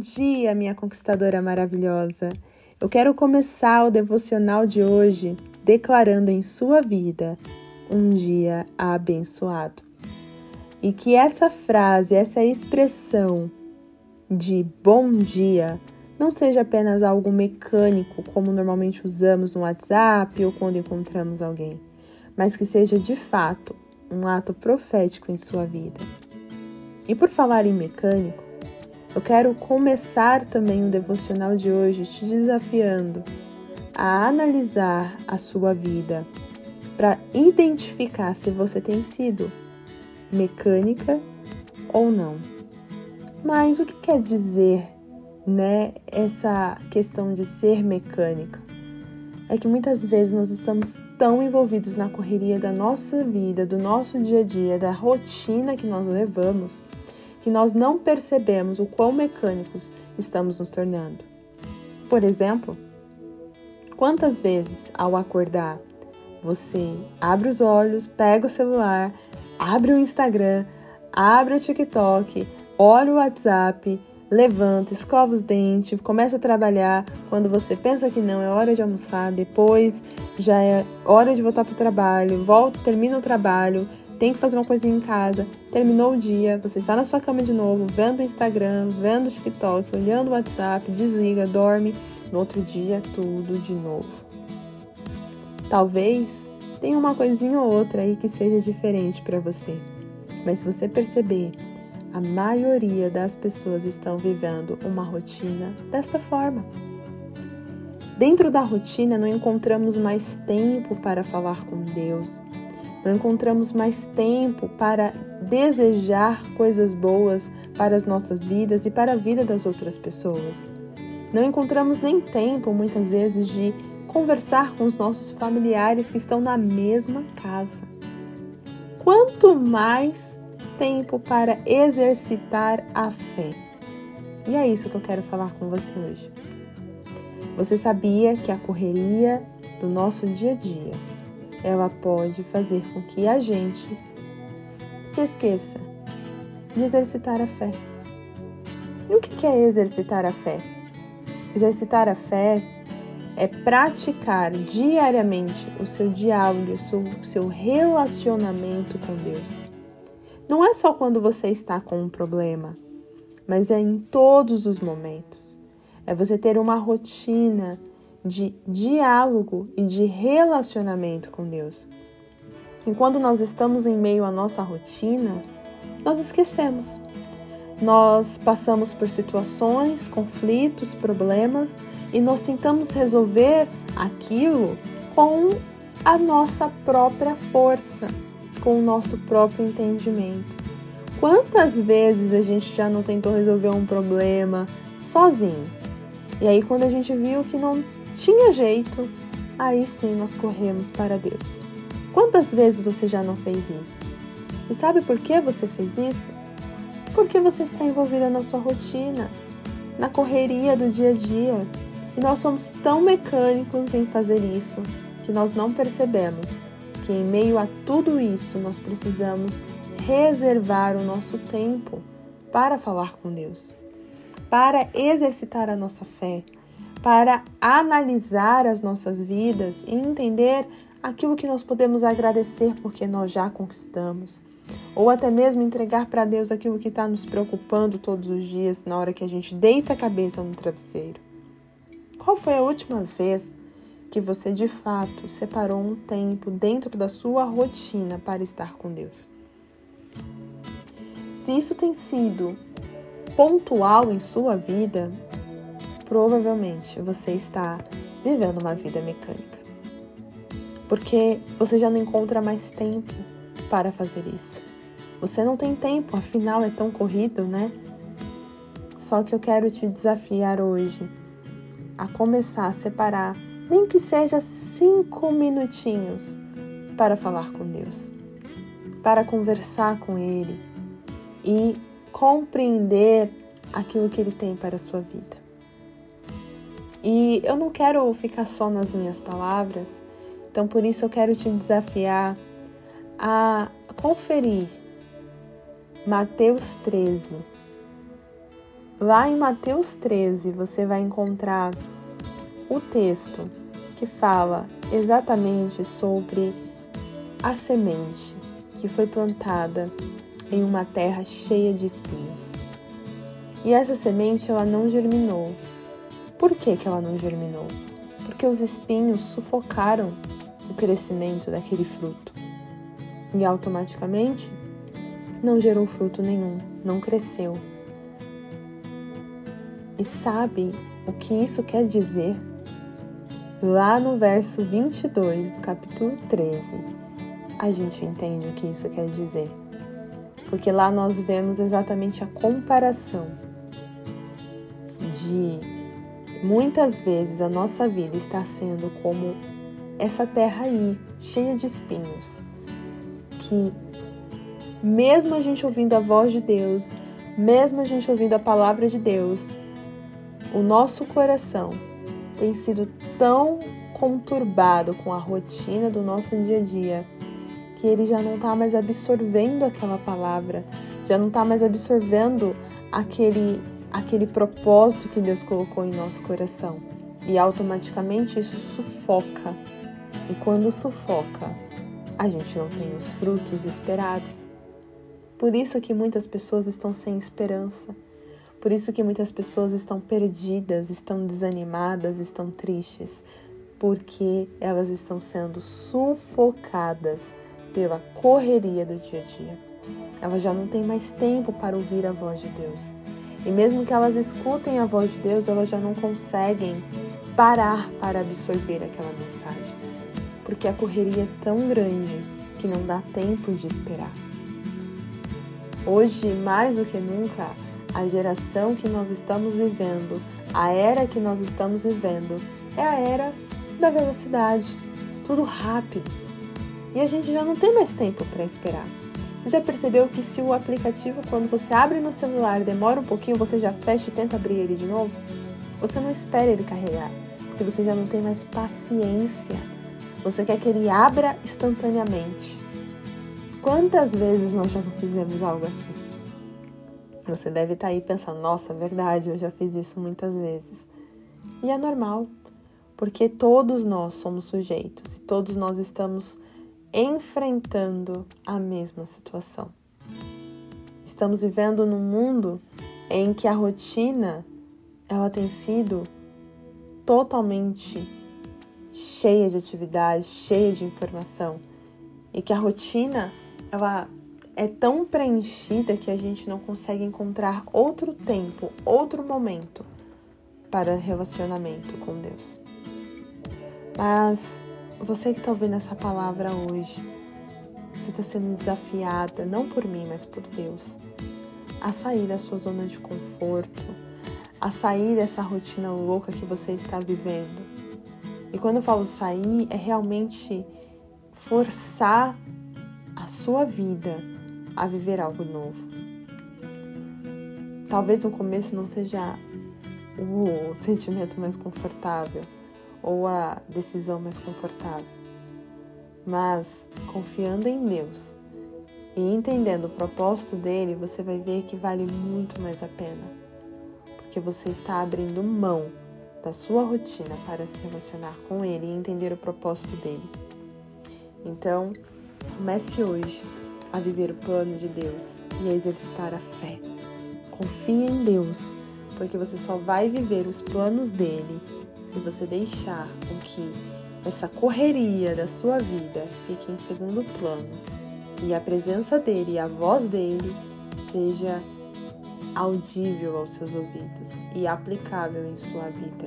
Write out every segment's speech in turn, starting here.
dia, minha conquistadora maravilhosa. Eu quero começar o devocional de hoje declarando em sua vida um dia abençoado. E que essa frase, essa expressão de bom dia não seja apenas algo mecânico, como normalmente usamos no WhatsApp ou quando encontramos alguém, mas que seja de fato um ato profético em sua vida. E por falar em mecânico, eu quero começar também o devocional de hoje te desafiando a analisar a sua vida para identificar se você tem sido mecânica ou não. Mas o que quer dizer, né, essa questão de ser mecânica? É que muitas vezes nós estamos tão envolvidos na correria da nossa vida, do nosso dia a dia, da rotina que nós levamos, que nós não percebemos o quão mecânicos estamos nos tornando. Por exemplo, quantas vezes ao acordar você abre os olhos, pega o celular, abre o Instagram, abre o TikTok, olha o WhatsApp, levanta, escova os dentes, começa a trabalhar. Quando você pensa que não, é hora de almoçar, depois já é hora de voltar para o trabalho, volta, termina o trabalho, tem que fazer uma coisinha em casa, terminou o dia, você está na sua cama de novo, vendo o Instagram, vendo o TikTok, olhando o WhatsApp, desliga, dorme, no outro dia tudo de novo. Talvez tenha uma coisinha ou outra aí que seja diferente para você, mas se você perceber, a maioria das pessoas estão vivendo uma rotina desta forma. Dentro da rotina, não encontramos mais tempo para falar com Deus, não encontramos mais tempo para desejar coisas boas para as nossas vidas e para a vida das outras pessoas. Não encontramos nem tempo, muitas vezes, de conversar com os nossos familiares que estão na mesma casa. Quanto mais tempo para exercitar a fé. E é isso que eu quero falar com você hoje. Você sabia que a correria do nosso dia a dia ela pode fazer com que a gente se esqueça de exercitar a fé. E o que é exercitar a fé? Exercitar a fé é praticar diariamente o seu diálogo, o seu relacionamento com Deus. Não é só quando você está com um problema, mas é em todos os momentos. É você ter uma rotina de diálogo e de relacionamento com Deus. E quando nós estamos em meio à nossa rotina, nós esquecemos. Nós passamos por situações, conflitos, problemas e nós tentamos resolver aquilo com a nossa própria força, com o nosso próprio entendimento. Quantas vezes a gente já não tentou resolver um problema sozinhos? E aí, quando a gente viu que não tinha jeito, aí sim nós corremos para Deus. Quantas vezes você já não fez isso? E sabe por que você fez isso? Porque você está envolvida na sua rotina, na correria do dia a dia. E nós somos tão mecânicos em fazer isso que nós não percebemos que em meio a tudo isso nós precisamos reservar o nosso tempo para falar com Deus, para exercitar a nossa fé, para analisar as nossas vidas e entender aquilo que nós podemos agradecer porque nós já conquistamos, ou até mesmo entregar para Deus aquilo que está nos preocupando todos os dias na hora que a gente deita a cabeça no travesseiro. Qual foi a última vez que você de fato separou um tempo dentro da sua rotina para estar com Deus? Se isso tem sido pontual em sua vida, provavelmente você está vivendo uma vida mecânica. Porque você já não encontra mais tempo para fazer isso. Você não tem tempo, afinal é tão corrido, né? Só que eu quero te desafiar hoje a começar a separar, nem que seja cinco minutinhos, para falar com Deus, para conversar com Ele e compreender aquilo que Ele tem para a sua vida. E eu não quero ficar só nas minhas palavras, então por isso eu quero te desafiar a conferir Mateus 13, Lá em Mateus 13, você vai encontrar o texto que fala exatamente sobre a semente que foi plantada em uma terra cheia de espinhos. E essa semente ela não germinou. Por que, que ela não germinou? Porque os espinhos sufocaram o crescimento daquele fruto. E automaticamente não gerou fruto nenhum, não cresceu. E sabe o que isso quer dizer? Lá no verso 22 do capítulo 13, a gente entende o que isso quer dizer. Porque lá nós vemos exatamente a comparação de muitas vezes a nossa vida está sendo como essa terra aí, cheia de espinhos, que mesmo a gente ouvindo a voz de Deus, mesmo a gente ouvindo a palavra de Deus, o nosso coração tem sido tão conturbado com a rotina do nosso dia a dia que ele já não está mais absorvendo aquela palavra, já não está mais absorvendo aquele, aquele propósito que Deus colocou em nosso coração. E automaticamente isso sufoca. E quando sufoca, a gente não tem os frutos esperados. Por isso que muitas pessoas estão sem esperança. Por isso que muitas pessoas estão perdidas, estão desanimadas, estão tristes, porque elas estão sendo sufocadas pela correria do dia a dia. Elas já não têm mais tempo para ouvir a voz de Deus. E mesmo que elas escutem a voz de Deus, elas já não conseguem parar para absorver aquela mensagem. Porque a correria é tão grande que não dá tempo de esperar. Hoje, mais do que nunca, a geração que nós estamos vivendo, a era que nós estamos vivendo, é a era da velocidade. Tudo rápido, e a gente já não tem mais tempo para esperar. Você já percebeu que se o aplicativo, quando você abre no celular, demora um pouquinho, você já fecha e tenta abrir ele de novo? Você não espera ele carregar, porque você já não tem mais paciência. Você quer que ele abra instantaneamente. Quantas vezes nós já fizemos algo assim? Você deve estar tá aí pensando: nossa, verdade, eu já fiz isso muitas vezes. E é normal, porque todos nós somos sujeitos e todos nós estamos enfrentando a mesma situação. Estamos vivendo num mundo em que a rotina ela tem sido totalmente cheia de atividade, cheia de informação e que a rotina ela é tão preenchida que a gente não consegue encontrar outro tempo, outro momento para relacionamento com Deus. Mas você que está ouvindo essa palavra hoje, você está sendo desafiada, não por mim, mas por Deus, a sair da sua zona de conforto, a sair dessa rotina louca que você está vivendo. E quando eu falo sair, é realmente forçar a sua vida a viver algo novo. Talvez no começo não seja o sentimento mais confortável ou a decisão mais confortável. Mas confiando em Deus e entendendo o propósito dele, você vai ver que vale muito mais a pena, porque você está abrindo mão da sua rotina para se relacionar com ele e entender o propósito dele. Então, comece hoje a viver o plano de Deus e a exercitar a fé. Confie em Deus, porque você só vai viver os planos dele se você deixar com que essa correria da sua vida fique em segundo plano e a presença dele e a voz dele seja audível aos seus ouvidos e aplicável em sua vida.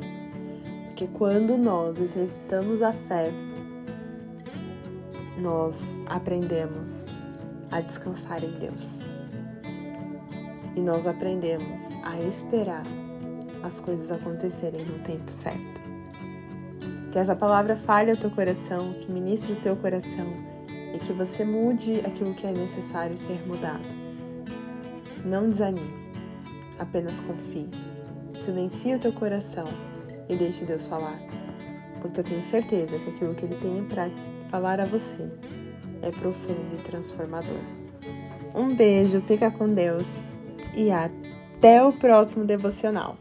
Porque quando nós exercitamos a fé, nós aprendemos a descansar em Deus. E nós aprendemos a esperar as coisas acontecerem no tempo certo. Que essa palavra fale ao teu coração, que ministre o teu coração e que você mude aquilo que é necessário ser mudado. Não desanime, apenas confie. Silencie o teu coração e deixe Deus falar, porque eu tenho certeza que aquilo que Ele tem para falar a você é profundo e transformador. Um beijo, fica com Deus e até o próximo devocional.